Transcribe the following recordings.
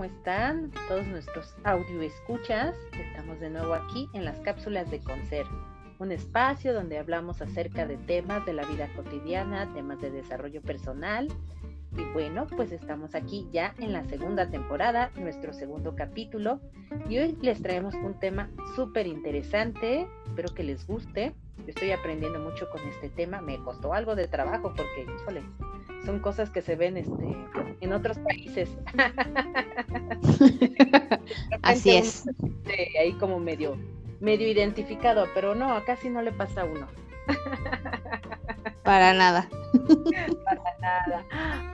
¿cómo están? Todos nuestros audio escuchas. Estamos de nuevo aquí en las cápsulas de Concer, un espacio donde hablamos acerca de temas de la vida cotidiana, temas de desarrollo personal. Y bueno, pues estamos aquí ya en la segunda temporada, nuestro segundo capítulo. Y hoy les traemos un tema súper interesante. Espero que les guste. estoy aprendiendo mucho con este tema. Me costó algo de trabajo porque, híjole, son cosas que se ven este, en otros países. Así es. ahí como medio, medio identificado, pero no, acá sí no le pasa a uno. Para nada. Para nada.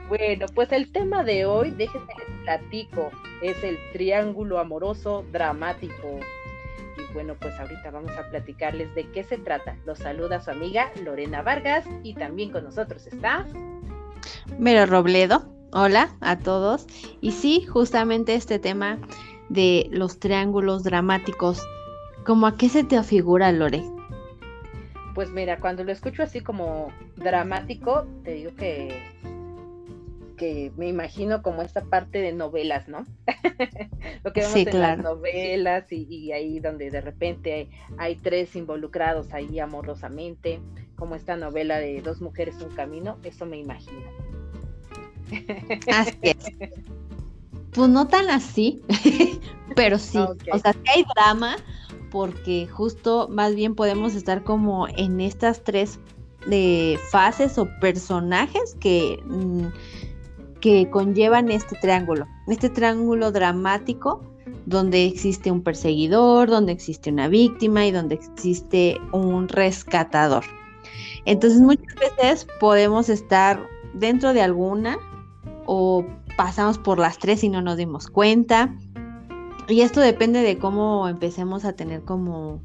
Bueno, pues el tema de hoy, déjenme les platico, es el triángulo amoroso dramático. Y bueno, pues ahorita vamos a platicarles de qué se trata. Los saluda su amiga Lorena Vargas y también con nosotros está Mero Robledo. Hola a todos. Y sí, justamente este tema de los triángulos dramáticos, ¿cómo a qué se te afigura, Lore? Pues mira, cuando lo escucho así como dramático, te digo que que me imagino como esta parte de novelas, ¿no? lo que vemos en las novelas y, ahí donde de repente hay, hay, tres involucrados ahí amorosamente, como esta novela de dos mujeres un camino, eso me imagino. Así es. Pues no tan así, pero sí. O sea, que hay drama porque justo más bien podemos estar como en estas tres de fases o personajes que, mm, que conllevan este triángulo, este triángulo dramático donde existe un perseguidor, donde existe una víctima y donde existe un rescatador. Entonces muchas veces podemos estar dentro de alguna o pasamos por las tres y no nos dimos cuenta. Y esto depende de cómo empecemos a tener como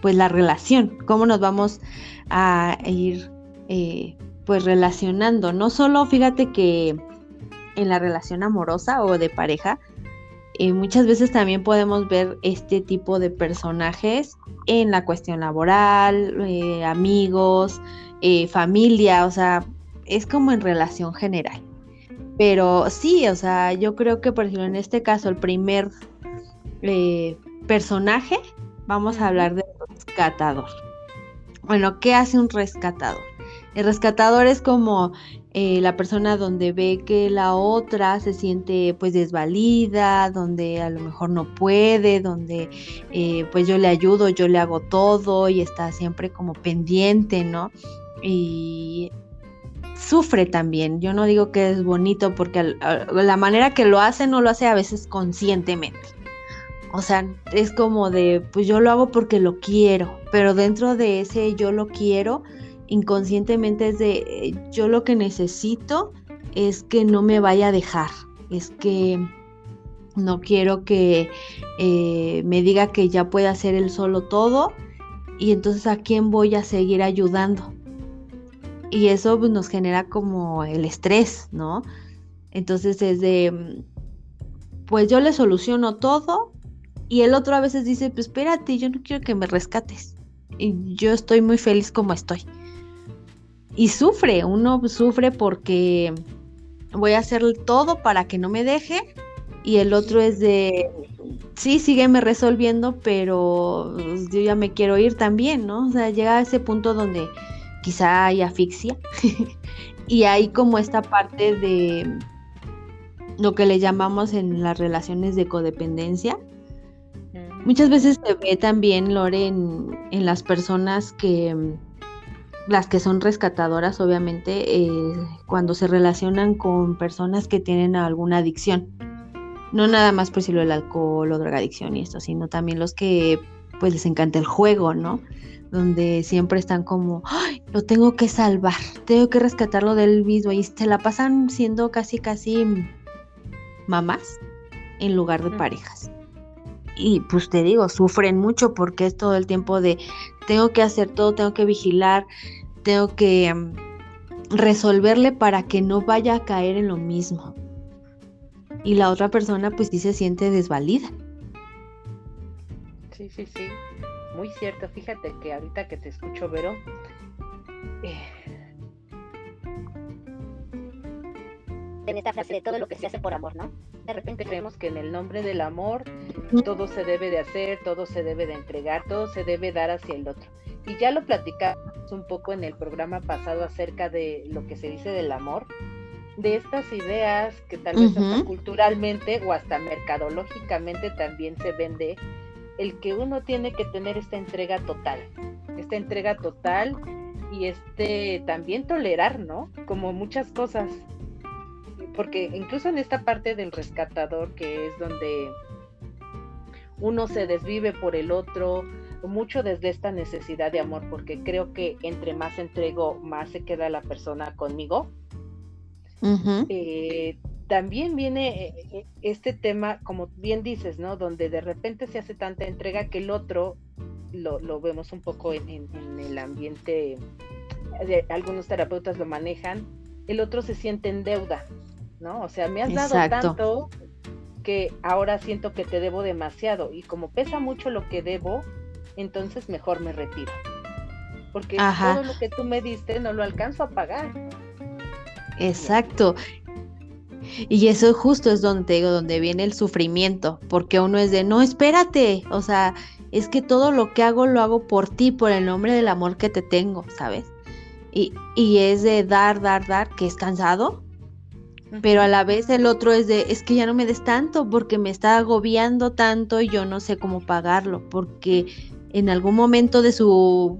pues la relación, cómo nos vamos a ir eh, pues relacionando. No solo fíjate que en la relación amorosa o de pareja, eh, muchas veces también podemos ver este tipo de personajes en la cuestión laboral, eh, amigos, familia, o sea, es como en relación general. Pero sí, o sea, yo creo que, por ejemplo, en este caso, el primer eh, personaje, vamos a hablar del rescatador. Bueno, ¿qué hace un rescatador? El rescatador es como eh, la persona donde ve que la otra se siente pues desvalida, donde a lo mejor no puede, donde eh, pues yo le ayudo, yo le hago todo y está siempre como pendiente, ¿no? Y sufre también. Yo no digo que es bonito porque la manera que lo hace no lo hace a veces conscientemente. O sea, es como de, pues yo lo hago porque lo quiero, pero dentro de ese yo lo quiero, inconscientemente es de, eh, yo lo que necesito es que no me vaya a dejar, es que no quiero que eh, me diga que ya puede hacer él solo todo y entonces a quién voy a seguir ayudando y eso pues, nos genera como el estrés, ¿no? Entonces es de, mm, pues yo le soluciono todo y el otro a veces dice, pues espérate, yo no quiero que me rescates. Y yo estoy muy feliz como estoy. Y sufre, uno sufre porque voy a hacer todo para que no me deje y el otro es de, sí, sígueme resolviendo, pero pues, yo ya me quiero ir también, ¿no? O sea, llega a ese punto donde quizá hay asfixia. y hay como esta parte de lo que le llamamos en las relaciones de codependencia. Muchas veces se ve también, Lore, en, las personas que, las que son rescatadoras, obviamente, eh, cuando se relacionan con personas que tienen alguna adicción. No nada más por decirlo el alcohol o drogadicción y esto, sino también los que pues les encanta el juego, ¿no? donde siempre están como, Ay, lo tengo que salvar, tengo que rescatarlo del mismo y se la pasan siendo casi, casi mamás en lugar de parejas. Y pues te digo, sufren mucho porque es todo el tiempo de, tengo que hacer todo, tengo que vigilar, tengo que mm, resolverle para que no vaya a caer en lo mismo. Y la otra persona pues sí se siente desvalida. Sí, sí, sí muy cierto. Fíjate que ahorita que te escucho, Vero, eh, en esta frase de todo lo que se hace por amor, ¿no? De repente creemos que en el nombre del amor todo se debe de hacer, todo se debe de entregar, todo se debe dar hacia el otro. Y ya lo platicamos un poco en el programa pasado acerca de lo que se dice del amor, de estas ideas que tal vez hasta culturalmente o hasta mercadológicamente también se vende, el que uno tiene que tener esta entrega total, esta entrega total y este también tolerar, ¿no? Como muchas cosas. Porque incluso en esta parte del rescatador, que es donde uno se desvive por el otro, mucho desde esta necesidad de amor, porque creo que entre más entrego, más se queda la persona conmigo. Eh, también viene eh, eh, este tema, como bien dices, ¿no? Donde de repente se hace tanta entrega que el otro, lo, vemos un poco en, el ambiente, algunos terapeutas lo manejan, el otro se siente en deuda, ¿no? O sea, me has dado tanto que ahora siento que te debo demasiado y como pesa mucho lo que debo, entonces mejor me retiro. Porque todo lo que tú me diste no lo alcanzo a pagar. Exacto. Y eso justo es donde digo, donde viene el sufrimiento, porque uno es de, no, espérate, o sea, es que todo lo que hago lo hago por ti, por el nombre del amor que te tengo, ¿sabes? Y, y es de dar, dar, dar, que es cansado, pero a la vez el otro es de, es que ya no me des tanto porque me está agobiando tanto y yo no sé cómo pagarlo, porque en algún momento de su,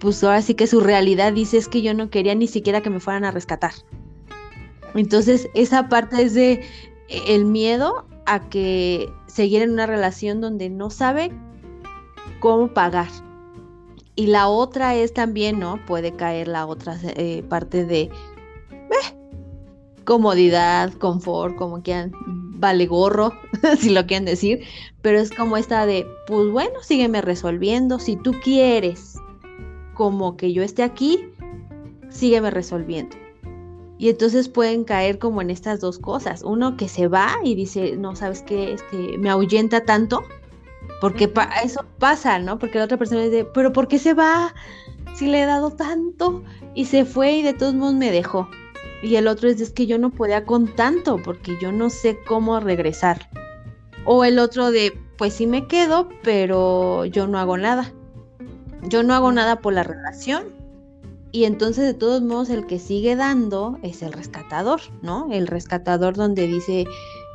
pues ahora sí que su realidad dice es que yo no quería ni siquiera que me fueran a rescatar. Entonces esa parte es de e, el miedo a que seguir en una relación donde no sabe cómo pagar. Y la otra es también, ¿no? Puede caer la otra eh, parte de eh, comodidad, confort, como quieran, vale gorro, si lo quieren decir, pero es como esta de, pues bueno, sígueme resolviendo, si tú quieres como que yo esté aquí, sígueme resolviendo. Y entonces pueden caer como en estas dos cosas. Uno que se va y dice, no, ¿sabes qué? Este, me ahuyenta tanto. Porque eso pasa, ¿no? Porque la otra persona dice, pero ¿por qué se va? Si le he dado tanto. Y se fue y de todos modos me dejó. Y el otro es, es que yo no podía con tanto porque yo no sé cómo regresar. O el otro de, pues sí me quedo, pero yo no hago nada. Yo no hago nada por la relación. Y entonces de todos modos el que sigue dando es el rescatador, ¿no? El rescatador donde dice,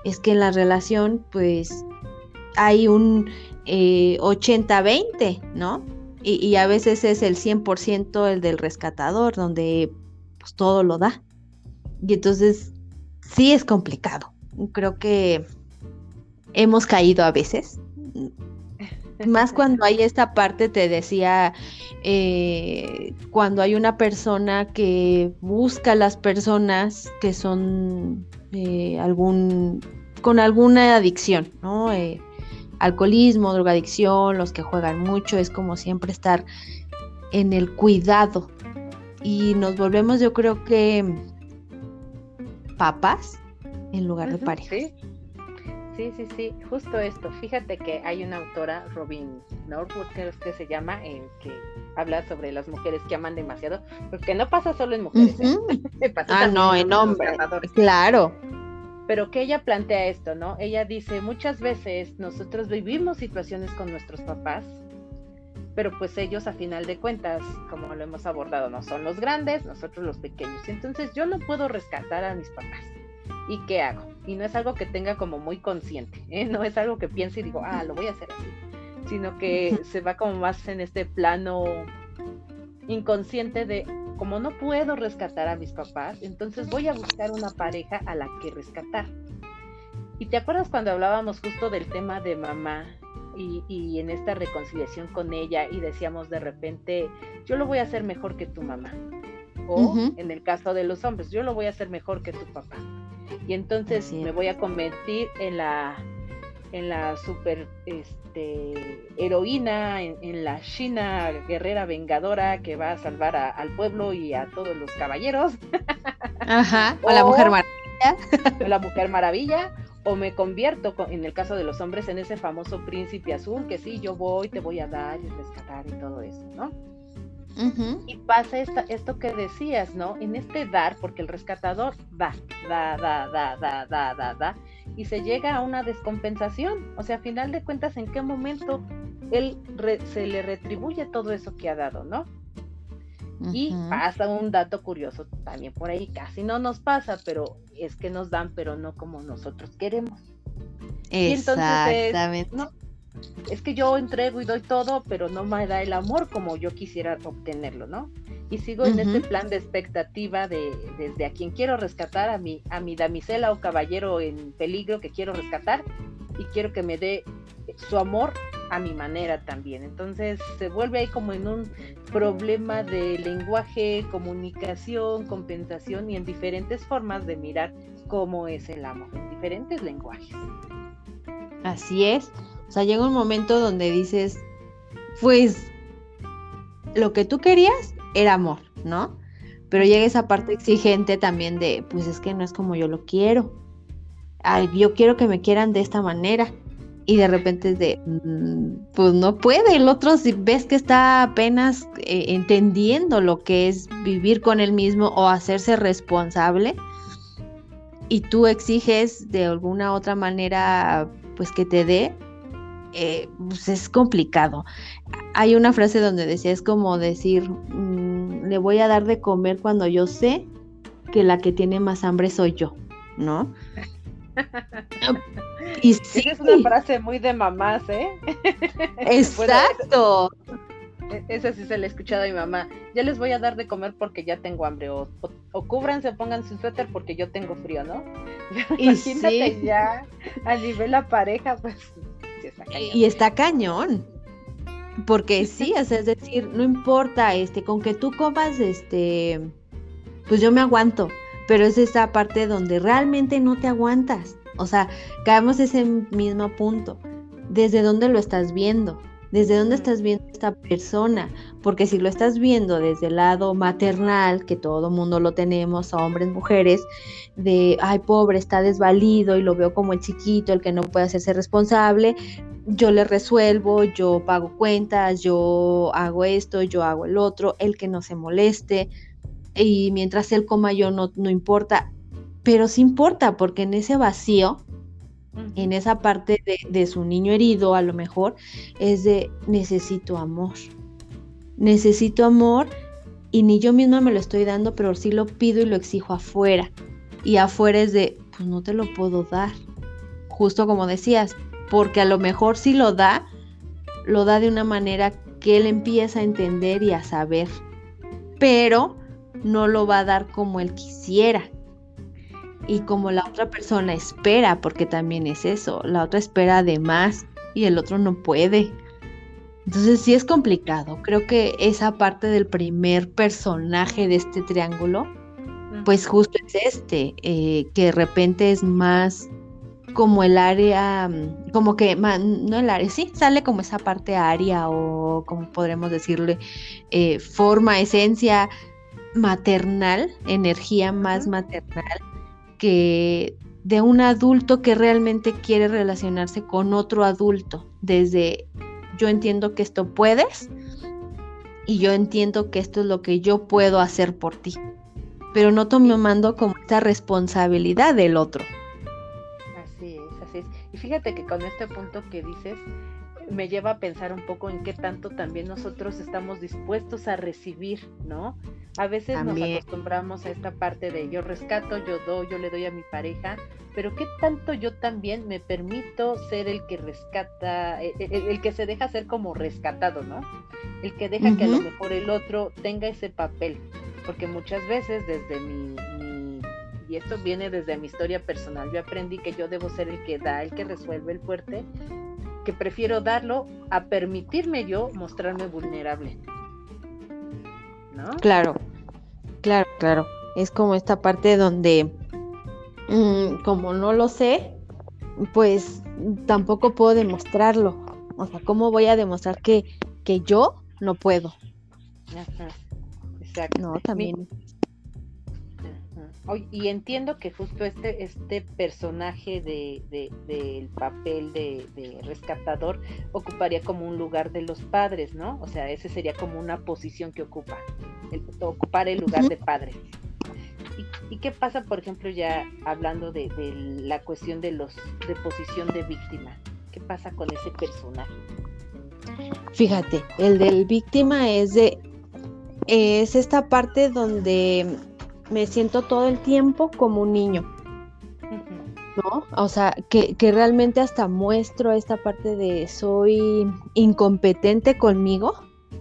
es que en la relación pues hay un 80-20, eh, ¿no? Y, y, a veces es el 100% el del rescatador, donde pues todo lo da. Y entonces sí es complicado. Creo que hemos caído a veces. Más cuando hay esta parte, te decía, eh, cuando hay una persona que busca a las personas que son eh, algún, con alguna adicción, ¿no? Eh, alcoholismo, drogadicción, los que juegan mucho, es como siempre estar en el cuidado. Y nos volvemos, yo creo que papás en lugar de parejas. Sí. sí, sí, sí, justo esto. Fíjate que hay una autora, Robin Norwood, creo que se llama, en que habla sobre las mujeres que aman demasiado, porque no pasa solo en mujeres, ¿eh? ah, no, en hombres. Claro. Pero que ella plantea esto, ¿no? Ella dice, muchas veces nosotros vivimos situaciones con nuestros papás pero pues ellos a final de cuentas, como lo hemos abordado, no son los grandes, nosotros los pequeños. Entonces yo no puedo rescatar a mis papás. ¿Y qué hago? Y no es algo que tenga como muy consciente, ¿eh? no es algo que piense y digo, ah, lo voy a hacer así, sino que se va como más en este plano inconsciente de, como no puedo rescatar a mis papás, entonces voy a buscar una pareja a la que rescatar. Y te acuerdas cuando hablábamos justo del tema de mamá y, en esta reconciliación con ella y decíamos de repente, yo lo voy a hacer mejor que tu mamá. O en el caso de los hombres, yo lo voy a hacer mejor que tu papá. Y entonces me voy a convertir en la en la super este, heroína, en, la China guerrera vengadora que va a salvar al pueblo y a todos los caballeros. Ajá, o, la mujer maravilla. O la mujer maravilla, o me convierto, en el caso de los hombres, en ese famoso príncipe azul que sí, yo voy, te voy a dar y rescatar y todo eso, ¿no? Y pasa esto que decías, ¿no? En este dar, porque el rescatador da, da, da, da, da, da, da, da, y se llega a una descompensación. O sea, a final de cuentas, ¿en qué momento él se le retribuye todo eso que ha dado, ¿no? Y pasa un dato curioso también por ahí, casi no nos pasa, pero es que nos dan, pero no como nosotros queremos. Exactamente. no, es que yo entrego y doy todo, pero no me da el amor como yo quisiera obtenerlo, ¿no? Y sigo en ese plan de expectativa de desde a quien quiero rescatar, a mi, a mi damisela o caballero en peligro que quiero rescatar, y quiero que me dé su amor a mi manera también. Entonces se vuelve ahí como en un problema de lenguaje, comunicación, compensación y en diferentes formas de mirar cómo es el amor, en diferentes lenguajes. Así es. O sea, llega un momento donde dices, pues lo que tú querías era amor, ¿no? Pero llega esa parte exigente también de, pues es que no es como yo lo quiero. Ay, yo quiero que me quieran de esta manera. Y de repente es de, mm, pues no puede. El otro, si ves que está apenas eh, entendiendo lo que es vivir con él mismo o hacerse responsable, y tú exiges de alguna otra manera, pues que te dé, eh, pues es complicado. Hay una frase donde decía, es como decir, mm, le voy a dar de comer cuando yo sé que la que tiene más hambre soy yo, ¿no? y sí. Es una frase muy de mamás, ¿eh? Exacto. E-, esa sí se la he escuchado a mi mamá. Ya les voy a dar de comer porque ya tengo hambre. O, o, cúbranse, pónganse un suéter porque yo tengo frío, ¿no? Y Imagínate ya a nivel la pareja, pues y está cañón. Porque sí, es decir, no importa, este, con que tú comas, este, pues yo me aguanto. Pero es esa parte donde realmente no te aguantas. O sea, caemos ese mismo punto. ¿Desde dónde lo estás viendo? ¿Desde dónde estás viendo esta persona? Porque si lo estás viendo desde el lado maternal, que todo mundo lo tenemos, hombres, mujeres, de, ay, pobre, está desvalido y lo veo como el chiquito, el que no puede hacerse responsable, yo le resuelvo, yo pago cuentas, yo hago esto, yo hago el otro, el que no se moleste, y mientras él coma yo no, no importa, pero sí importa porque en ese vacío en esa parte de, su niño herido, a lo mejor, es de necesito amor. Necesito amor y ni yo misma me lo estoy dando, pero sí lo pido y lo exijo afuera. Y afuera es de, pues no te lo puedo dar. Justo como decías, porque a lo mejor si lo da, lo da de una manera que él empieza a entender y a saber, pero no lo va a dar como él quisiera y como la otra persona espera, porque también es eso, la otra espera de más y el otro no puede. Entonces sí es complicado. Creo que esa parte del primer personaje de este triángulo, pues justo es este, eh, que de repente es más como el área, mm, como que, no el área, sí, sale como esa parte área o como podremos decirle, eh, forma, esencia maternal, energía más maternal que de un adulto que realmente quiere relacionarse con otro adulto, desde yo entiendo que esto puedes y yo entiendo que esto es lo que yo puedo hacer por ti, pero no tomando como esta responsabilidad del otro. Así es, así es. Y fíjate que con este punto que dices, me lleva a pensar un poco en qué tanto también nosotros estamos dispuestos a recibir, ¿no? A veces nos acostumbramos a esta parte de yo rescato, yo doy, yo le doy a mi pareja, pero qué tanto yo también me permito ser el que rescata, e, e, el, que se deja ser como rescatado, ¿no? El que deja que a lo mejor el otro tenga ese papel, porque muchas veces desde mi, mi y esto viene desde mi historia personal, yo aprendí que yo debo ser el que da, el que resuelve, el fuerte, que prefiero darlo a permitirme yo mostrarme vulnerable. ¿No? Claro, claro, claro. Es como esta parte donde, mm, como no lo sé, pues tampoco puedo demostrarlo. O sea, ¿cómo voy a demostrar que, que yo no puedo? Exacto. No, también. Y entiendo que justo este, este personaje de, del papel de, rescatador ocuparía como un lugar de los padres, ¿no? O sea, ese sería como una posición que ocupa, el, ocupar el lugar de padres. ¿Y, qué pasa, por ejemplo, ya hablando de, la cuestión de los de posición de víctima? ¿Qué pasa con ese personaje? Fíjate, el del víctima es de es esta parte donde me siento todo el tiempo como un niño. ¿No? O sea, que, realmente hasta muestro esta parte de soy incompetente conmigo,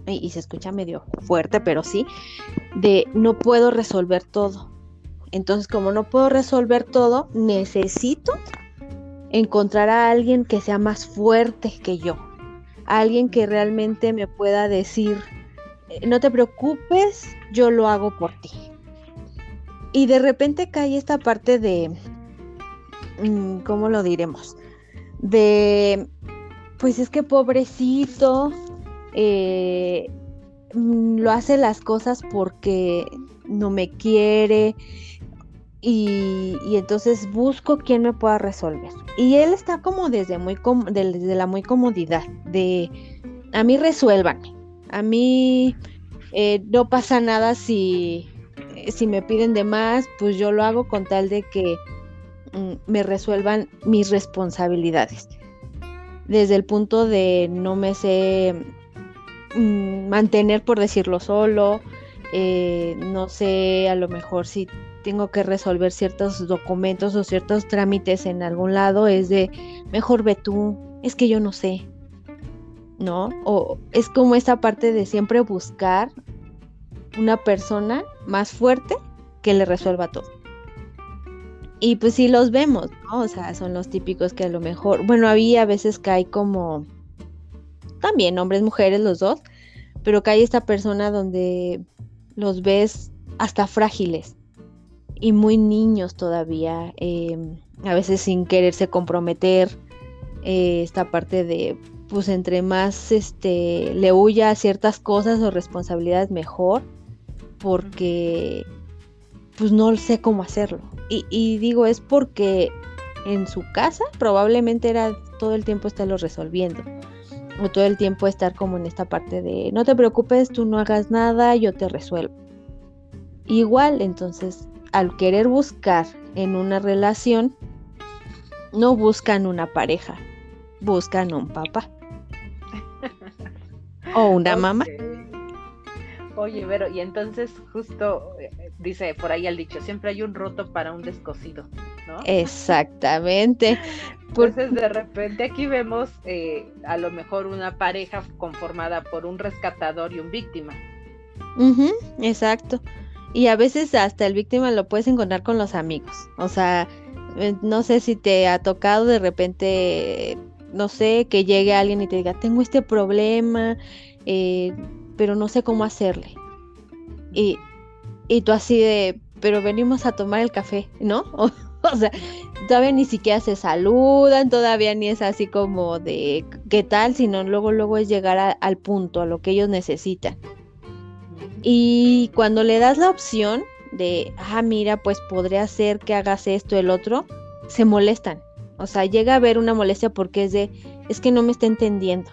y, se escucha medio fuerte, pero sí, de no puedo resolver todo. Entonces, como no puedo resolver todo, necesito encontrar a alguien que sea más fuerte que yo, alguien que realmente me pueda decir, eh, no te preocupes, yo lo hago por ti. Y de repente cae esta parte de, mm, ¿cómo lo diremos? De, pues es que pobrecito, eh, mm, lo hace las cosas porque no me quiere y, entonces busco quien me pueda resolver. Y él está como desde, muy desde la muy comodidad de, a mí resuélvanme, a mí eh, no pasa nada si si me piden de más, pues yo lo hago con tal de que mm, me resuelvan mis responsabilidades. Desde el punto de no me sé mm, mantener, por decirlo solo, eh, no sé, a lo mejor si tengo que resolver ciertos documentos o ciertos trámites en algún lado, es de, mejor ve tú, es que yo no sé, ¿no? O es como esa parte de siempre buscar una persona más fuerte que le resuelva todo. Y pues sí los vemos, ¿no? O sea, son los típicos que a lo mejor, bueno, había veces que hay como, también hombres, mujeres, los dos, pero que hay esta persona donde los ves hasta frágiles y muy niños todavía, em, a veces sin quererse comprometer, eh, esta parte de, pues entre más este, le huya ciertas cosas o responsabilidades mejor, porque pues no sé cómo hacerlo. Y, digo, es porque en su casa probablemente era todo el tiempo estarlo resolviendo. O todo el tiempo estar como en esta parte de no te preocupes, tú no hagas nada, yo te resuelvo. Igual, entonces, al querer buscar en una relación, no buscan una pareja, buscan un papá. o una mamá. Oye, Vero, y entonces justo eh, dice por ahí el dicho, siempre hay un roto para un descosido, ¿no? Exactamente. Entonces de repente aquí vemos eh, a lo mejor una pareja conformada por un rescatador y un víctima. exacto. Y a veces hasta el víctima lo puedes encontrar con los amigos. O sea, eh, no sé si te ha tocado de repente, no sé, que llegue alguien y te diga, tengo este problema, eh, pero no sé cómo hacerle. Y, y tú así de, pero venimos a tomar el café, ¿no? O, sea, todavía ni siquiera se saludan, todavía ni es así como de qué tal, sino luego, luego es llegar al punto, a lo que ellos necesitan. Y cuando le das la opción de, ah, mira, pues podría ser que hagas esto, el otro, se molestan. O sea, llega a haber una molestia porque es de, es que no me está entendiendo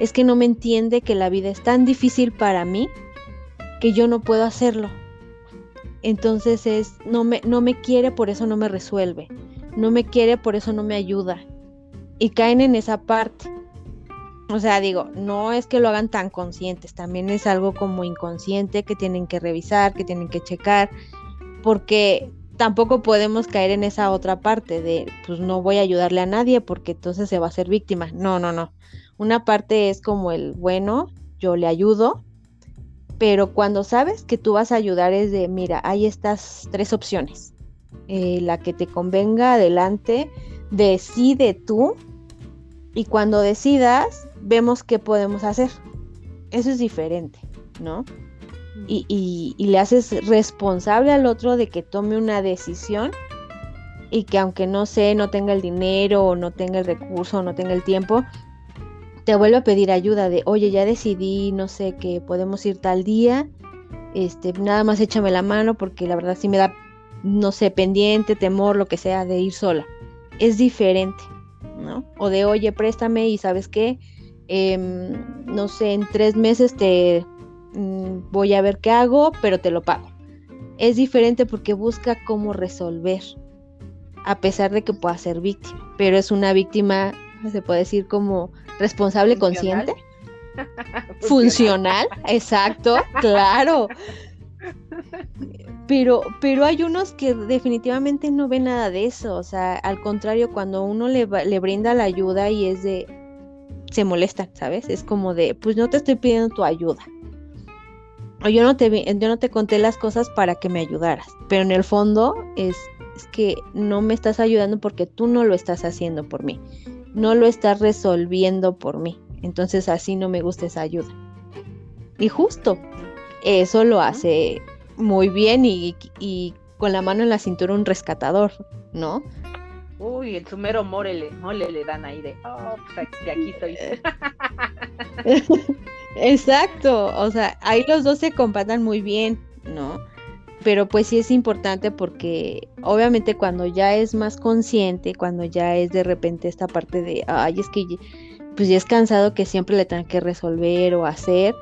es que no me entiende que la vida es tan difícil para mí que yo no puedo hacerlo. Entonces es, no me, no me quiere, por eso no me resuelve. No me quiere, por eso no me ayuda. Y caen en esa parte. O sea, digo, no es que lo hagan tan conscientes, también es algo como inconsciente que tienen que revisar, que tienen que checar, porque tampoco podemos caer en esa otra parte de, pues no voy a ayudarle a nadie porque entonces se va a ser víctima. No, no, no. Una parte es como el, bueno, yo le ayudo, pero cuando sabes que tú vas a ayudar es de, mira, hay estas tres opciones. Eh, la que te convenga, adelante, decide tú y cuando decidas, vemos qué podemos hacer. Eso es diferente, ¿no? Y, y, le haces responsable al otro de que tome una decisión y que aunque no sé, no tenga el dinero o no tenga el recurso o no tenga el tiempo, te vuelve a pedir ayuda de, oye, ya decidí, no sé, que podemos ir tal día, este, nada más échame la mano porque la verdad sí me da no sé, pendiente, temor, lo que sea, de ir sola. Es diferente, ¿no? O de, oye, préstame y sabes qué, em, no sé, en tres meses te mm, voy a ver qué hago, pero te lo pago. Es diferente porque busca cómo resolver, a pesar de que pueda ser víctima, pero es una víctima, se puede decir como responsable, consciente. Funcional, exacto, claro. Pero, pero hay unos que definitivamente no ven nada de eso. O sea, al contrario, cuando uno le, le brinda la ayuda y es de. se molesta, ¿sabes? Es como de, pues no te estoy pidiendo tu ayuda. O yo no te, yo no te conté las cosas para que me ayudaras. Pero en el fondo es, es que no me estás ayudando porque tú no lo estás haciendo por mí. No lo estás resolviendo por mí. Entonces así no me gusta esa ayuda. Y justo, eso lo hace muy bien y, con la mano en la cintura un rescatador, ¿no? Uy, el sumero mole, mole le dan ahí de, oh, pues de aquí estoy. Exacto, o sea, ahí los dos se compatan muy bien, ¿no? Pero pues sí es importante porque obviamente cuando ya es más consciente, cuando ya es de repente esta parte de, ay, es que pues ya es cansado que siempre le tengan que resolver o hacer,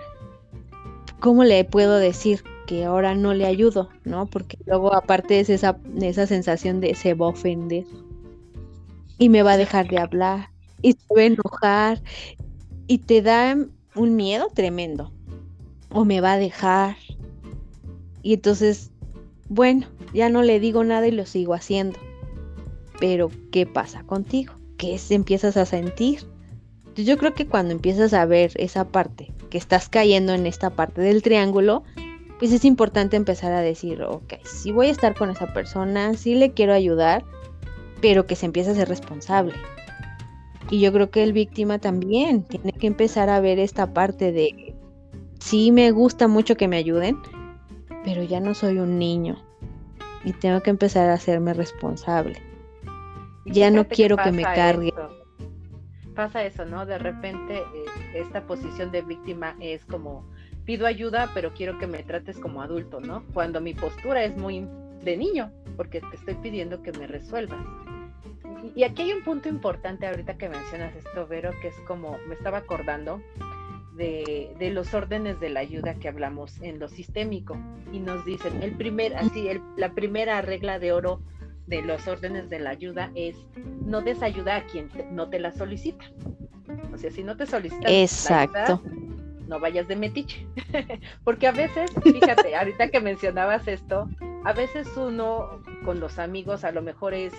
¿cómo le puedo decir que ahora no le ayudo? ¿No? Porque luego aparte es esa, esa sensación de se va a ofender y me va a dejar de hablar y se va a enojar y te da un miedo tremendo o me va a dejar y entonces bueno ya no le digo nada y lo sigo haciendo pero ¿qué pasa contigo? ¿Qué se empiezas a sentir? yo creo que cuando empiezas a ver esa parte que estás cayendo en esta parte del triángulo, pues es importante empezar a decir, ok, si voy a estar con esa persona, sí le quiero ayudar, pero que se empiece a ser responsable. Y yo creo que el víctima también tiene que empezar a ver esta parte de, sí me gusta mucho que me ayuden, pero ya no soy un niño y tengo que empezar a hacerme responsable. Ya no quiero que me cargue pasa eso, ¿no? De repente eh, esta posición de víctima es como, pido ayuda, pero quiero que me trates como adulto, ¿no? Cuando mi postura es muy de niño, porque te estoy pidiendo que me resuelvas. Y, aquí hay un punto importante ahorita que mencionas esto, Vero, que es como, me estaba acordando de, de, los órdenes de la ayuda que hablamos en lo sistémico y nos dicen el primer así el, la primera regla de oro de los órdenes de la ayuda es no des ayuda a quien no te la solicita. O sea, si no te solicitan Exacto. no vayas de metiche. Porque a veces, fíjate, ahorita que mencionabas esto, a veces uno con los amigos a lo mejor es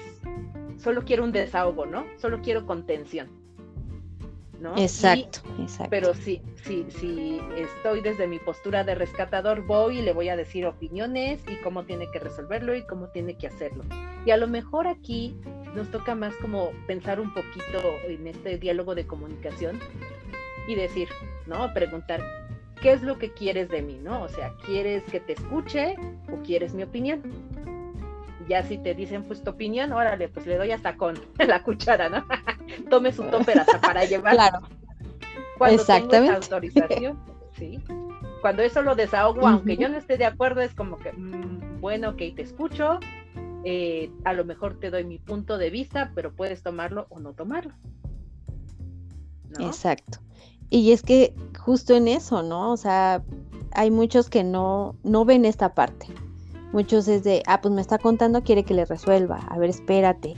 solo quiero un desahogo, ¿no? Solo quiero contención Exacto, exacto. Pero sí, sí, sí, estoy desde mi postura de rescatador, voy y le voy a decir opiniones y cómo tiene que resolverlo y cómo tiene que hacerlo. Y a lo mejor aquí nos toca más como pensar un poquito en este diálogo de comunicación y decir, ¿no? Preguntar, ¿qué es lo que quieres de mí, ¿no? O sea, ¿quieres que te escuche o quieres mi opinión? ya si te dicen pues tu opinión, órale, pues le doy hasta con la cuchara, ¿no? Tome su topper hasta para llevar. Claro. Cuando Exactamente. autorización, sí. Cuando eso lo desahogo, aunque yo no esté de acuerdo, es como que, mm, bueno, ok, te escucho, eh, a lo mejor te doy mi punto de vista, pero puedes tomarlo o no tomarlo. Exacto. Y es que justo en eso, ¿no? O sea, hay muchos que no, no ven esta parte. Muchos es de, ah, pues me está contando, quiere que le resuelva. A ver, espérate.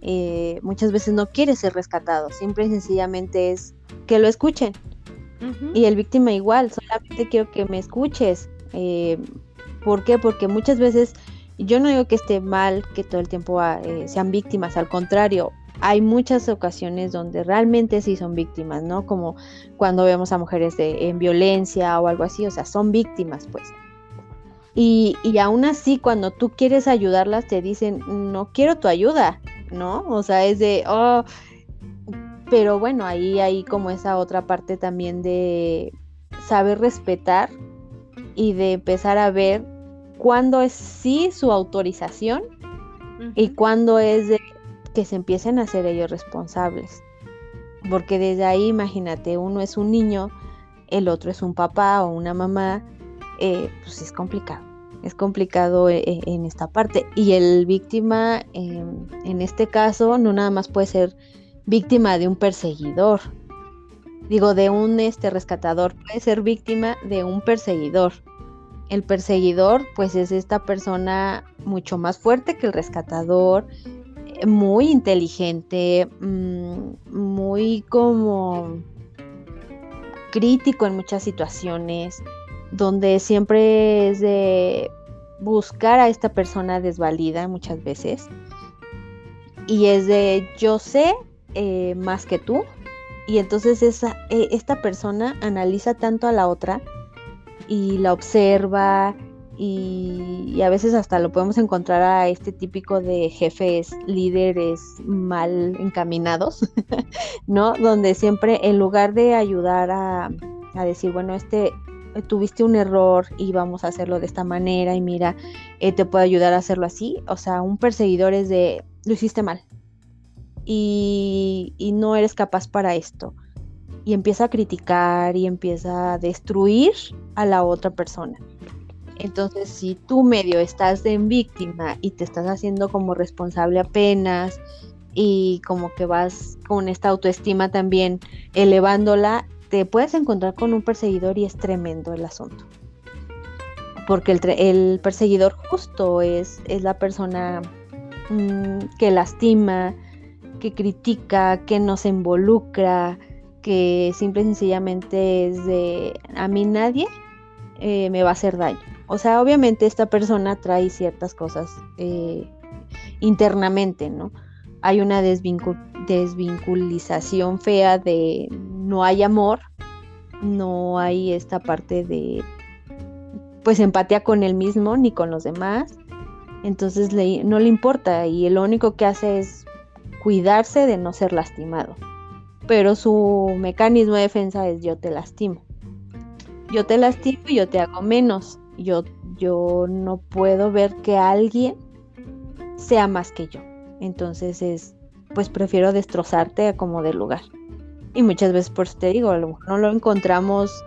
Eh, muchas veces no quiere ser rescatado, siempre y sencillamente es que lo escuchen. Y el víctima igual, solamente quiero que me escuches. Eh, ¿Por qué? Porque muchas veces, yo no digo que esté mal que todo el tiempo ah, eh, sean víctimas, al contrario, hay muchas ocasiones donde realmente sí son víctimas, ¿no? Como cuando vemos a mujeres de, en violencia o algo así, o sea, son víctimas, pues. Y, y aún así, cuando tú quieres ayudarlas, te dicen, no quiero tu ayuda, ¿no? O sea, es de, oh, pero bueno, ahí hay como esa otra parte también de saber respetar y de empezar a ver cuándo es sí su autorización y cuándo es de que se empiecen a ser ellos responsables. Porque desde ahí, imagínate, uno es un niño, el otro es un papá o una mamá, eh, pues es complicado. Es complicado eh, eh, en esta parte. Y el víctima, em, en este caso, no nada más puede ser víctima de un perseguidor. Digo, de un este rescatador, puede ser víctima de un perseguidor. El perseguidor, pues es esta persona mucho más fuerte que el rescatador, muy inteligente, mm, muy como crítico en muchas situaciones, donde siempre es de buscar a esta persona desvalida muchas veces. Y es de yo sé eh, más que tú. Y entonces esa, eh, esta persona analiza tanto a la otra y la observa y, a veces hasta lo podemos encontrar a este típico de jefes, líderes mal encaminados, ¿no? Donde siempre en lugar de ayudar a, decir, bueno, este tuviste un error y vamos a hacerlo de esta manera y mira, eh, te puedo ayudar a hacerlo así, o sea, un perseguidor es de, lo hiciste mal y, y no eres capaz para esto. Y empieza a criticar y empieza a destruir a la otra persona. Entonces, si tú medio estás en víctima y te estás haciendo como responsable apenas y como que vas con esta autoestima también elevándola, te puedes encontrar con un perseguidor y es tremendo el asunto. Porque el, perseguidor justo es, es la persona mm, que lastima, que critica, que nos involucra, que simple y sencillamente es de a mí nadie eh, me va a hacer daño. O sea, obviamente esta persona trae ciertas cosas eh, internamente, ¿no? Hay una desvinculización fea de no hay amor, no hay esta parte de pues empatía con él mismo ni con los demás. Entonces no le importa y lo único que hace es cuidarse de no ser lastimado. Pero su mecanismo de defensa es yo te lastimo. Yo te lastimo y yo te hago menos yo, yo no puedo ver que alguien sea más que yo. Entonces es, pues prefiero destrozarte a como de lugar. Y muchas veces, por eso te digo, no lo encontramos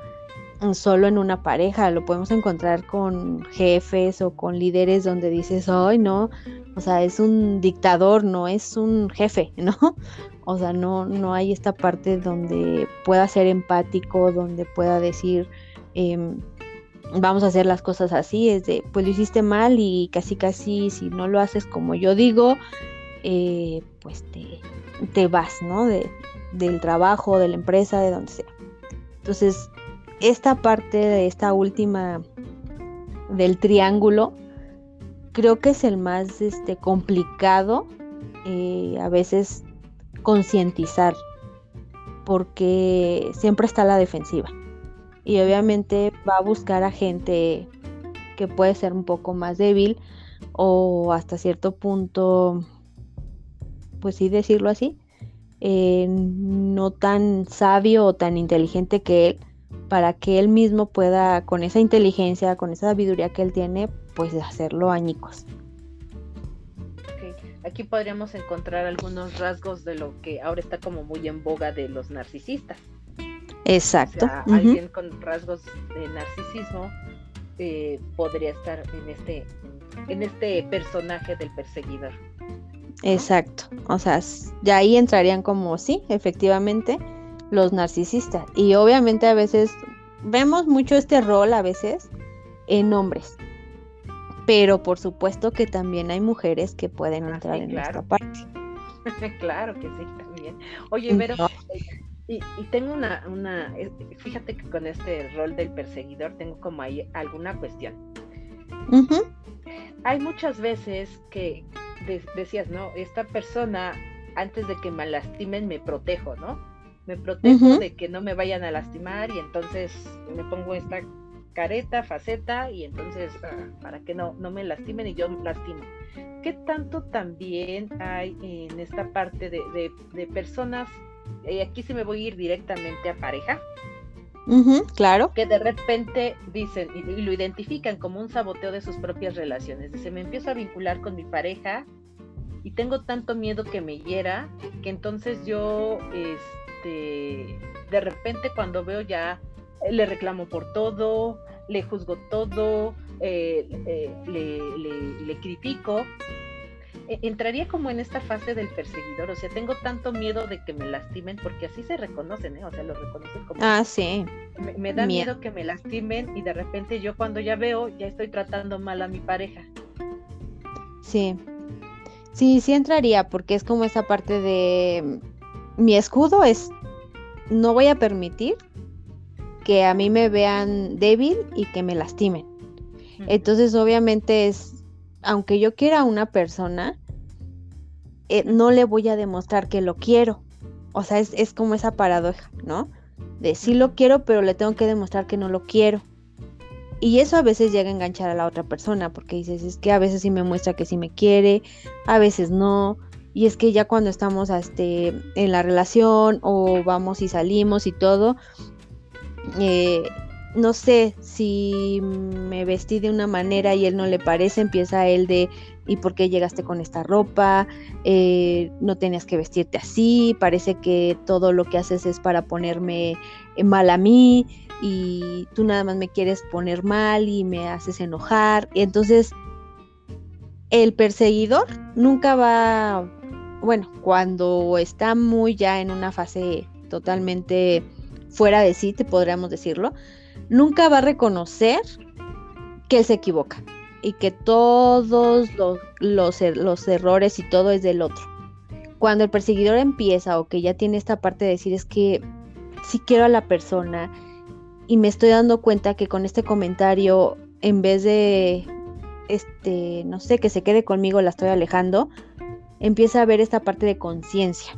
solo en una pareja, lo podemos encontrar con jefes o con líderes donde dices, ay, no, o sea, es un dictador, no es un jefe, ¿no? O sea, no, no hay esta parte donde pueda ser empático, donde pueda decir, eh, vamos a hacer las cosas así, es de, pues lo hiciste mal y casi casi si no lo haces como yo digo, eh, pues te, vas, ¿no? De, del trabajo, de la empresa, de donde sea. Entonces, esta parte de esta última del triángulo, creo que es el más este, complicado eh, a veces concientizar, porque siempre está la defensiva y obviamente va a buscar a gente que puede ser un poco más débil o hasta cierto punto, pues sí decirlo así, eh, no tan sabio o tan inteligente que él, para que él mismo pueda, con esa inteligencia, con esa sabiduría que él tiene, pues hacerlo añicos. Aquí podríamos encontrar algunos rasgos de lo que ahora está como muy en boga de los narcisistas. Exacto. Alguien con rasgos de narcisismo eh, podría estar en este, en este personaje del perseguidor. Exacto. O sea, ya ahí entrarían como sí, efectivamente, los narcisistas. Y obviamente a veces vemos mucho este rol a veces en hombres. Pero por supuesto que también hay mujeres que pueden ah, entrar en esta parte. claro que sí, también. Oye, pero y, tengo una, una, fíjate que con este rol del perseguidor tengo como ahí alguna cuestión. Hay muchas veces que decías, ¿no? Esta persona, antes de que me lastimen, me protejo, ¿no? Me protejo de que no me vayan a lastimar y entonces me pongo esta careta, faceta y entonces ah, para que no, no me lastimen y yo lastimo. ¿Qué tanto también hay en esta parte de, de, de personas y aquí sí me voy a ir directamente a pareja. Claro. Que de repente dicen y, lo identifican como un saboteo de sus propias relaciones. Dice, me empiezo a vincular con mi pareja y tengo tanto miedo que me hiera que entonces yo, este, de repente cuando veo ya, le reclamo por todo, le juzgo todo, eh, eh, le, le, critico, entraría como en esta fase del perseguidor, o sea, tengo tanto miedo de que me lastimen, porque así se reconocen, ¿eh? o sea, lo reconocen como... Ah, sí. Me, da miedo. que me lastimen y de repente yo cuando ya veo, ya estoy tratando mal a mi pareja. Sí, sí, sí entraría, porque es como esa parte de... Mi escudo es, no voy a permitir que a mí me vean débil y que me lastimen. Entonces, obviamente es, aunque yo quiera a una persona, eh, no le voy a demostrar que lo quiero. O sea, es, como esa paradoja, ¿no? De sí lo quiero, pero le tengo que demostrar que no lo quiero. Y eso a veces llega a enganchar a la otra persona, porque dices, es que a veces sí me muestra que sí me quiere, a veces no. Y es que ya cuando estamos este, en la relación o vamos y salimos y todo, eh, no sé si me vestí de una manera y él no le parece, empieza él de ¿y por qué llegaste con esta ropa? Eh, no tenías que vestirte así, parece que todo lo que haces es para ponerme mal a mí y tú nada más me quieres poner mal y me haces enojar. Y entonces el perseguidor nunca va, bueno, cuando está muy ya en una fase totalmente fuera de sí, te podríamos decirlo, nunca va a reconocer que se equivoca y que todos los, er, los, errores y todo es del otro. Cuando el perseguidor empieza o que ya tiene esta parte de decir es que si quiero a la persona y me estoy dando cuenta que con este comentario en vez de este no sé que se quede conmigo la estoy alejando empieza a ver esta parte de conciencia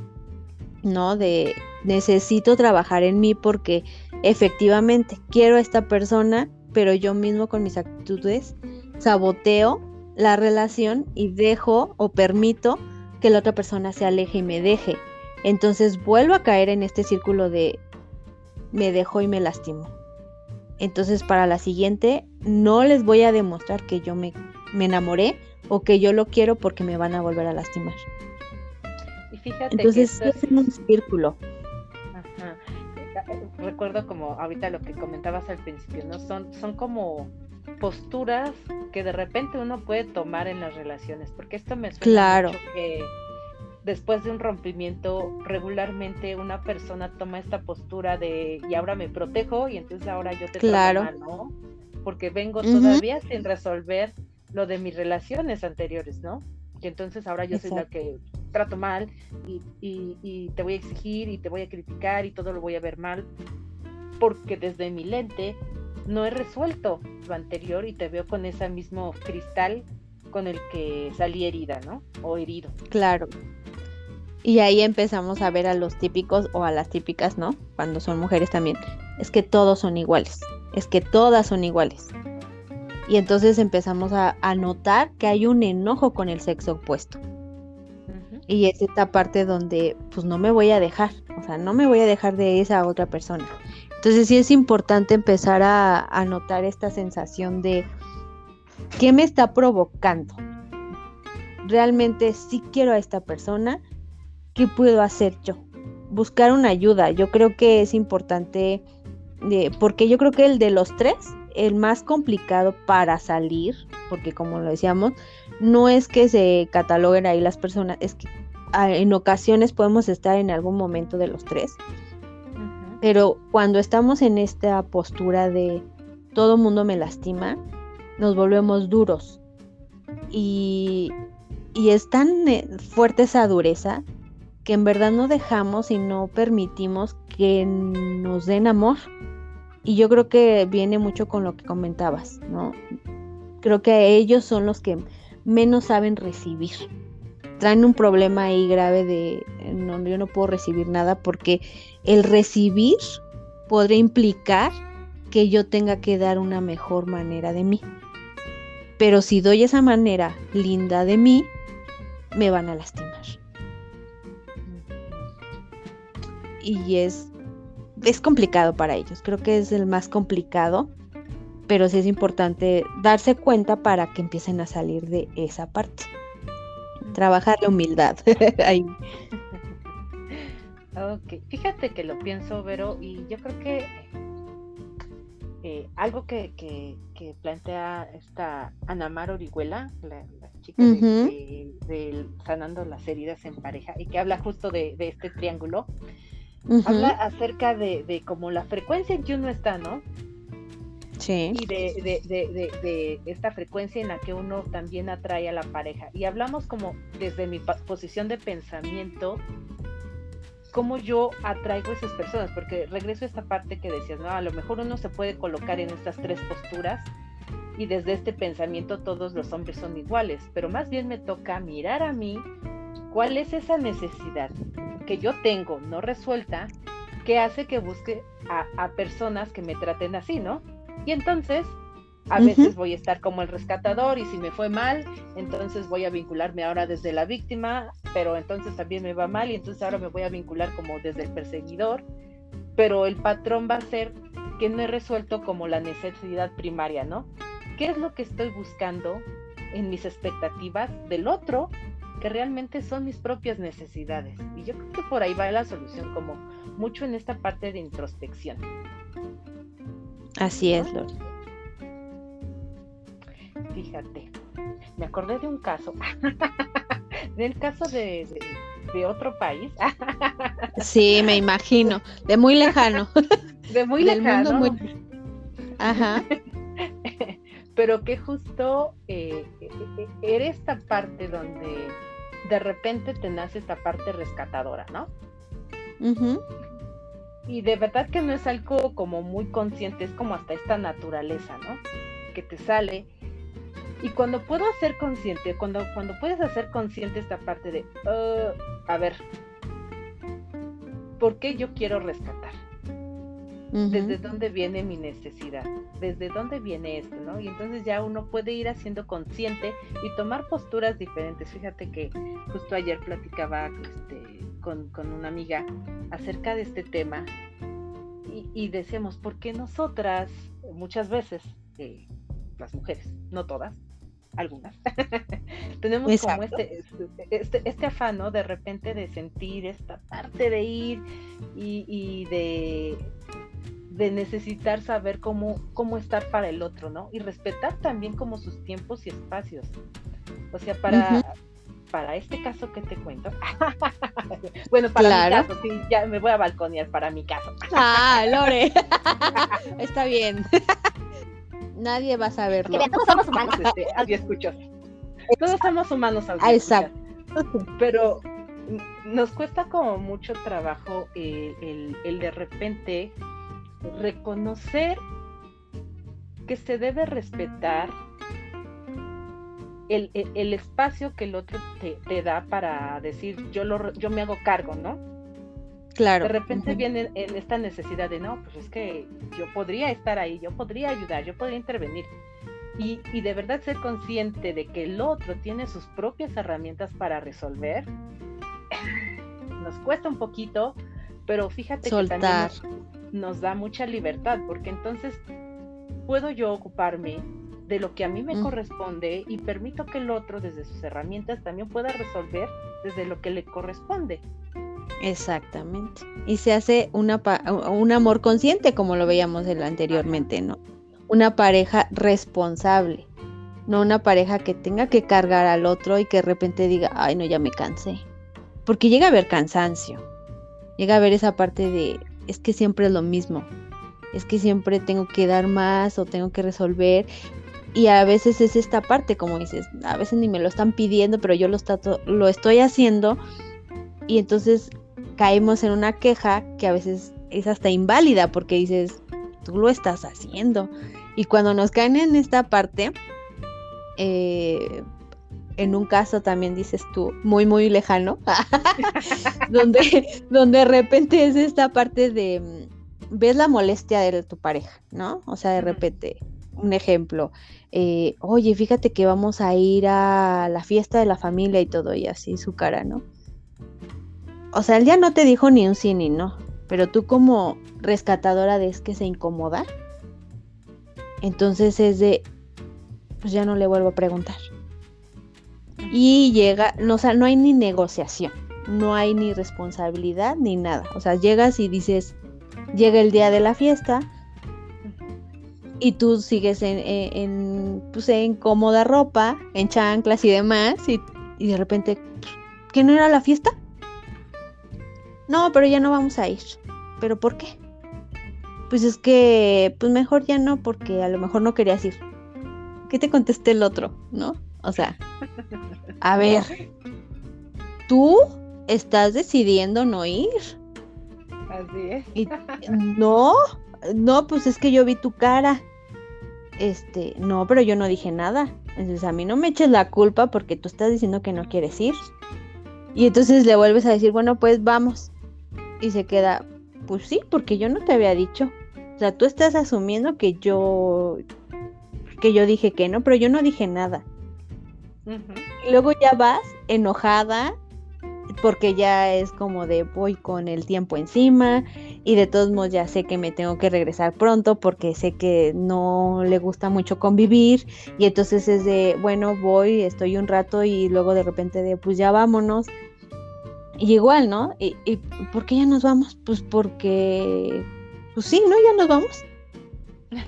no de necesito trabajar en mí porque efectivamente quiero a esta persona, pero yo mismo con mis actitudes saboteo la relación y dejo o permito que la otra persona se aleje y me deje. Entonces vuelvo a caer en este círculo de me dejo y me lastimo. Entonces para la siguiente no les voy a demostrar que yo me, me enamoré o que yo lo quiero porque me van a volver a lastimar. Y fíjate Entonces es un círculo recuerdo como ahorita lo que comentabas al principio, ¿no? Son, son como posturas que de repente uno puede tomar en las relaciones, porque esto me suena claro. mucho que después de un rompimiento regularmente una persona toma esta postura de y ahora me protejo y entonces ahora yo te claro. mal, ¿no? Porque vengo todavía sin resolver lo de mis relaciones anteriores, ¿no? Y entonces ahora yo soy la que trato mal y, te voy a exigir y te voy a criticar y todo lo voy a ver mal, porque desde mi lente no he resuelto lo anterior y te veo con ese mismo cristal con el que salí herida, ¿no? O herido. Claro. Y ahí empezamos a ver a los típicos o a las típicas, ¿no? Cuando son mujeres también. Es que todos son iguales. Es que todas son iguales. Y entonces empezamos a, a notar que hay un enojo con el sexo opuesto. Y es esta parte donde pues no me voy a dejar, o sea, no me voy a dejar de esa otra persona. Entonces sí es importante empezar a, notar esta sensación de qué me está provocando. Realmente sí quiero a esta persona, ¿qué puedo hacer yo? Buscar una ayuda. Yo creo que es importante, de, porque yo creo que el de los tres, el más complicado para salir, porque como lo decíamos, no es que se cataloguen ahí las personas, es que ah, en ocasiones podemos estar en algún momento de los tres. Pero cuando estamos en esta postura de todo mundo me lastima, nos volvemos duros. Y, y es tan eh, fuerte esa dureza que en verdad no dejamos y no permitimos que nos den amor. Y yo creo que viene mucho con lo que comentabas, ¿no? Creo que ellos son los que menos saben recibir. Traen un problema ahí grave de no, yo no puedo recibir nada porque el recibir podría implicar que yo tenga que dar una mejor manera de mí. Pero si doy esa manera linda de mí, me van a lastimar. Y es, es complicado para ellos. Creo que es el más complicado pero sí es importante darse cuenta para que empiecen a salir de esa parte. Trabajar la humildad. Ahí. Ok, fíjate que lo pienso, Vero, y yo creo que eh, algo que, que, plantea esta Anamar Orihuela, la, chica de, Sanando las heridas en pareja, y que habla justo de, este triángulo, habla acerca de, de como la frecuencia en que uno está, ¿no? Sí. Y de, de, esta frecuencia en la que uno también atrae a la pareja. Y hablamos como desde mi posición de pensamiento, cómo yo atraigo a esas personas, porque regreso a esta parte que decías, no, a lo mejor uno se puede colocar en estas tres posturas y desde este pensamiento todos los hombres son iguales, pero más bien me toca mirar a mí cuál es esa necesidad que yo tengo no resuelta que hace que busque a, a personas que me traten así, ¿no? Y entonces a veces voy a estar como el rescatador y si me fue mal, entonces voy a vincularme ahora desde la víctima, pero entonces también me va mal y entonces ahora me voy a vincular como desde el perseguidor, pero el patrón va a ser que no he resuelto como la necesidad primaria, ¿no? ¿Qué es lo que estoy buscando en mis expectativas del otro que realmente son mis propias necesidades? Y yo creo que por ahí va la solución, como mucho en esta parte de introspección. Así es, Lori. Fíjate, me acordé de un caso, del caso de, otro país. sí, me imagino, de muy lejano. De muy lejano. Ajá. Pero que justo eh, eh, era esta parte donde de repente te nace esta parte rescatadora, ¿no? Y de verdad que no es algo como muy consciente, es como hasta esta naturaleza, ¿no? Que te sale y cuando puedo hacer consciente, cuando, cuando puedes hacer consciente esta parte de, uh, a ver, ¿por qué yo quiero rescatar? ¿Desde dónde viene mi necesidad? ¿Desde dónde viene esto? ¿no? Y entonces ya uno puede ir haciendo consciente y tomar posturas diferentes. Fíjate que justo ayer platicaba este, con, una amiga acerca de este tema y, y decíamos, ¿por qué nosotras muchas veces, eh, las mujeres, no todas, algunas, tenemos como este, este, este, afán, ¿no? De repente de sentir esta parte de ir y, de, de necesitar saber cómo, cómo estar para el otro, ¿no? Y respetar también como sus tiempos y espacios. O sea, para, para este caso que te cuento, bueno, para mi caso, sí, ya me voy a balconear para mi caso. ah, Lore, está bien. Nadie va a saberlo. todos somos humanos, este, escucho. Todos somos humanos, ah, Exacto. Pero nos cuesta como mucho trabajo el, de repente reconocer que se debe respetar el, espacio que el otro te, da para decir yo lo yo me hago cargo, ¿no? Claro. De repente viene en esta necesidad de, no, pues es que yo podría estar ahí, yo podría ayudar, yo podría intervenir. Y, y de verdad ser consciente de que el otro tiene sus propias herramientas para resolver, nos cuesta un poquito, pero fíjate que también nos, da mucha libertad, porque entonces puedo yo ocuparme de lo que a mí me corresponde y permito que el otro desde sus herramientas también pueda resolver desde lo que le corresponde. Exactamente. Y se hace una un amor consciente, como lo veíamos anteriormente, ¿no? Una pareja responsable, no una pareja que tenga que cargar al otro y que de repente diga, ay, no, ya me cansé. Porque llega a haber cansancio, llega a haber esa parte de, es que siempre es lo mismo, es que siempre tengo que dar más o tengo que resolver. Y a veces es esta parte, como dices, a veces ni me lo están pidiendo, pero yo lo, lo estoy haciendo. Y entonces caemos en una queja que a veces es hasta inválida porque dices, tú lo estás haciendo. Y cuando nos caen en esta parte, eh, en un caso también dices tú, muy, muy lejano, donde, donde de repente es esta parte de, mm, ves la molestia de tu pareja, ¿no? O sea, de repente, un ejemplo, eh, oye, fíjate que vamos a ir a la fiesta de la familia y todo, y así su cara, ¿no? o sea, él ya no te dijo ni un sí ni no, pero tú como rescatadora de es que se incomoda, entonces es de, pues ya no le vuelvo a preguntar. Y llega, no, o sea, no hay ni negociación, no hay ni responsabilidad ni nada. O sea, llegas y dices, llega el día de la fiesta y tú sigues en, en, pues, en cómoda ropa, en chanclas y demás, y, y de repente, ¿qué no era la fiesta? No, pero ya no vamos a ir. ¿Pero por qué? Pues es que, pues mejor ya no, porque a lo mejor no querías ir. ¿Qué te contesté el otro? ¿No? O sea, a ver, tú estás decidiendo no ir. Así es. no, no, pues es que yo vi tu cara. Este, no, pero yo no dije nada. Entonces a mí no me eches la culpa porque tú estás diciendo que no quieres ir. Y entonces le vuelves a decir, bueno, pues vamos. Y se queda, pues sí, porque yo no te había dicho. O sea, tú estás asumiendo que yo que yo dije que no, pero yo no dije nada. Luego ya vas enojada porque ya es como de voy con el tiempo encima y de todos modos ya sé que me tengo que regresar pronto porque sé que no le gusta mucho convivir y entonces es de bueno voy, estoy un rato y luego de repente de pues ya vámonos y igual, ¿no? ¿Y, y por qué ya nos vamos? Pues porque pues sí, ¿no? Ya nos vamos.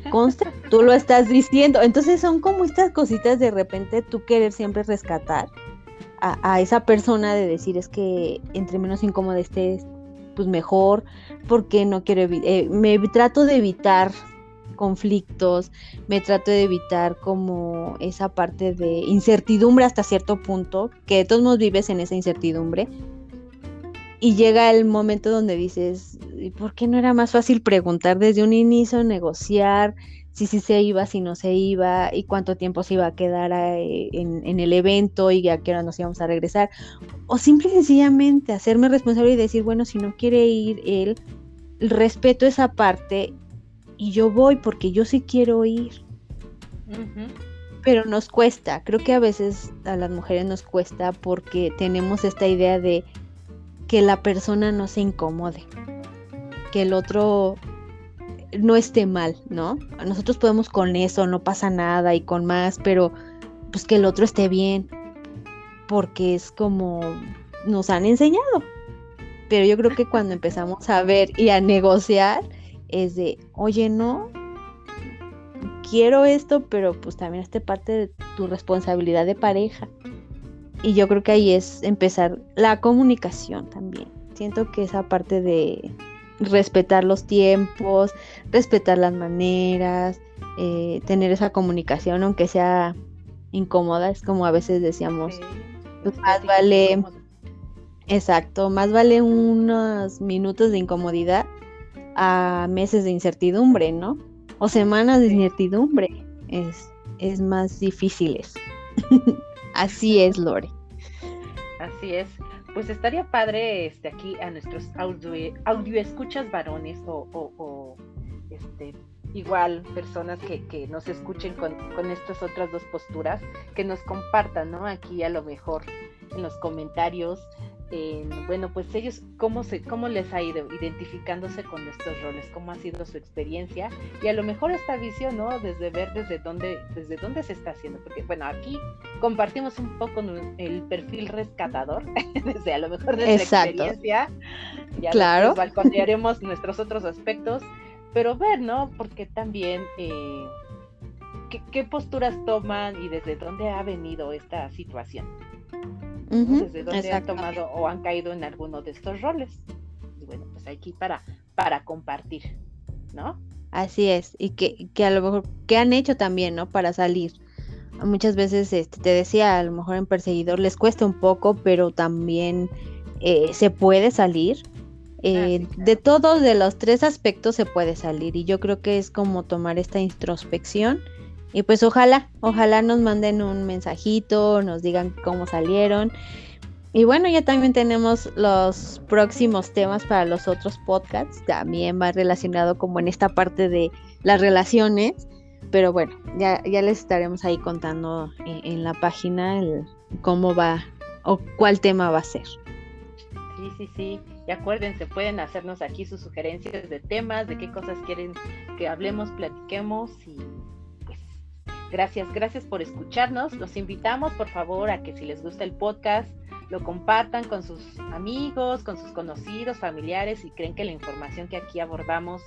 Consta, tú lo estás diciendo. Entonces son como estas cositas de repente tú querer siempre rescatar a, esa persona de decir es que entre menos incómoda estés, pues mejor, porque no quiero eh, me trato de evitar conflictos, me trato de evitar como esa parte de incertidumbre hasta cierto punto, que todos modos vives en esa incertidumbre. Y llega el momento donde dices, ¿y por qué no era más fácil preguntar desde un inicio, negociar, si sí se iba, si no se iba, y cuánto tiempo se iba a quedar eh, en, el evento y a qué hora nos íbamos a regresar. O simple y sencillamente hacerme responsable y decir, bueno, si no quiere ir él, respeto esa parte y yo voy porque yo sí quiero ir. Pero nos cuesta, creo que a veces a las mujeres nos cuesta porque tenemos esta idea de que la persona no se incomode, que el otro no esté mal, ¿no? Nosotros podemos con eso, no pasa nada y con más, pero pues que el otro esté bien, porque es como nos han enseñado. Pero yo creo que cuando empezamos a ver y a negociar, es de, oye, no, quiero esto, pero pues también este parte de tu responsabilidad de pareja. Y yo creo que ahí es empezar la comunicación también. Siento que esa parte de, respetar los tiempos, respetar las maneras, eh, tener esa comunicación, aunque sea incómoda, es como a veces decíamos, pues más vale, exacto, más vale unos minutos de incomodidad a meses de incertidumbre, ¿no? O semanas de incertidumbre, es, es más difíciles. Así es, Lore. Así es pues estaría padre este aquí a nuestros audio, escuchas varones o, este igual personas que, nos escuchen con, con, estas otras dos posturas, que nos compartan, ¿no? Aquí a lo mejor en los comentarios bueno, pues ellos, ¿cómo, se, ¿cómo les ha ido identificándose con estos roles? ¿Cómo ha sido su experiencia? Y a lo mejor esta visión, ¿no? Desde ver desde dónde, desde dónde se está haciendo. Porque, bueno, aquí compartimos un poco el perfil rescatador, desde a lo mejor desde la experiencia. Ya claro. balconearemos nuestros otros aspectos, pero ver, ¿no? Porque también... Eh, ¿qué, ¿Qué posturas toman y desde dónde ha venido esta situación? Desde dónde han tomado o han caído en alguno de estos roles. Y bueno, pues aquí para, para compartir, ¿no? Así es, y que, que a lo mejor, ¿qué han hecho también, ¿no? Para salir. Muchas veces, este, te decía, a lo mejor en perseguidor les cuesta un poco, pero también eh, se puede salir. Eh, ah, de todos, de los tres aspectos se puede salir y yo creo que es como tomar esta introspección y pues ojalá, ojalá nos manden un mensajito, nos digan cómo salieron. Y bueno, ya también tenemos los próximos temas para los otros podcasts, también va relacionado como en esta parte de las relaciones. Pero bueno, ya, ya les estaremos ahí contando en, la página el, cómo va o cuál tema va a ser. Sí, sí, sí. Y acuérdense, pueden hacernos aquí sus sugerencias de temas, de qué cosas quieren que hablemos, platiquemos y Gracias, gracias por escucharnos. Los invitamos, por favor, a que si les gusta el podcast, lo compartan con sus amigos, con sus conocidos, familiares, y creen que la información que aquí abordamos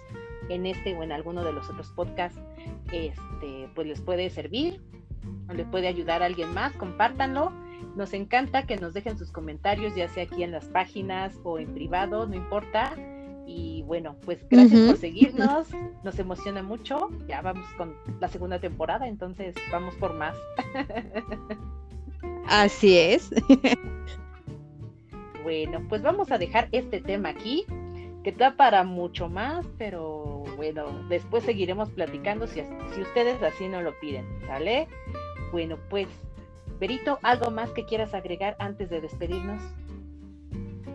en este o en alguno de los otros podcasts este, pues les puede servir o les puede ayudar a alguien más, compártanlo. Nos encanta que nos dejen sus comentarios, ya sea aquí en las páginas o en privado, no importa. Y bueno, pues gracias por seguirnos, nos emociona mucho. Ya vamos con la segunda temporada, entonces vamos por más. Así es. Bueno, pues vamos a dejar este tema aquí, que está para mucho más, pero bueno, después seguiremos platicando si, si ustedes así no lo piden, ¿sale? Bueno, pues, Berito, ¿algo más que quieras agregar antes de despedirnos?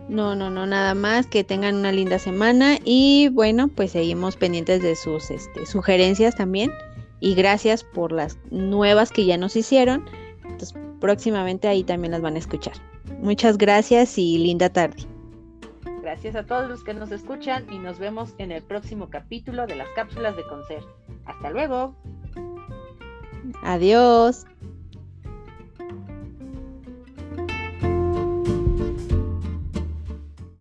No, no, no, nada más. Que tengan una linda semana y bueno, pues seguimos pendientes de sus este, sugerencias también. Y gracias por las nuevas que ya nos hicieron. Entonces, próximamente ahí también las van a escuchar. Muchas gracias y linda tarde. Gracias a todos los que nos escuchan y nos vemos en el próximo capítulo de las cápsulas de concert. Hasta luego. Adiós.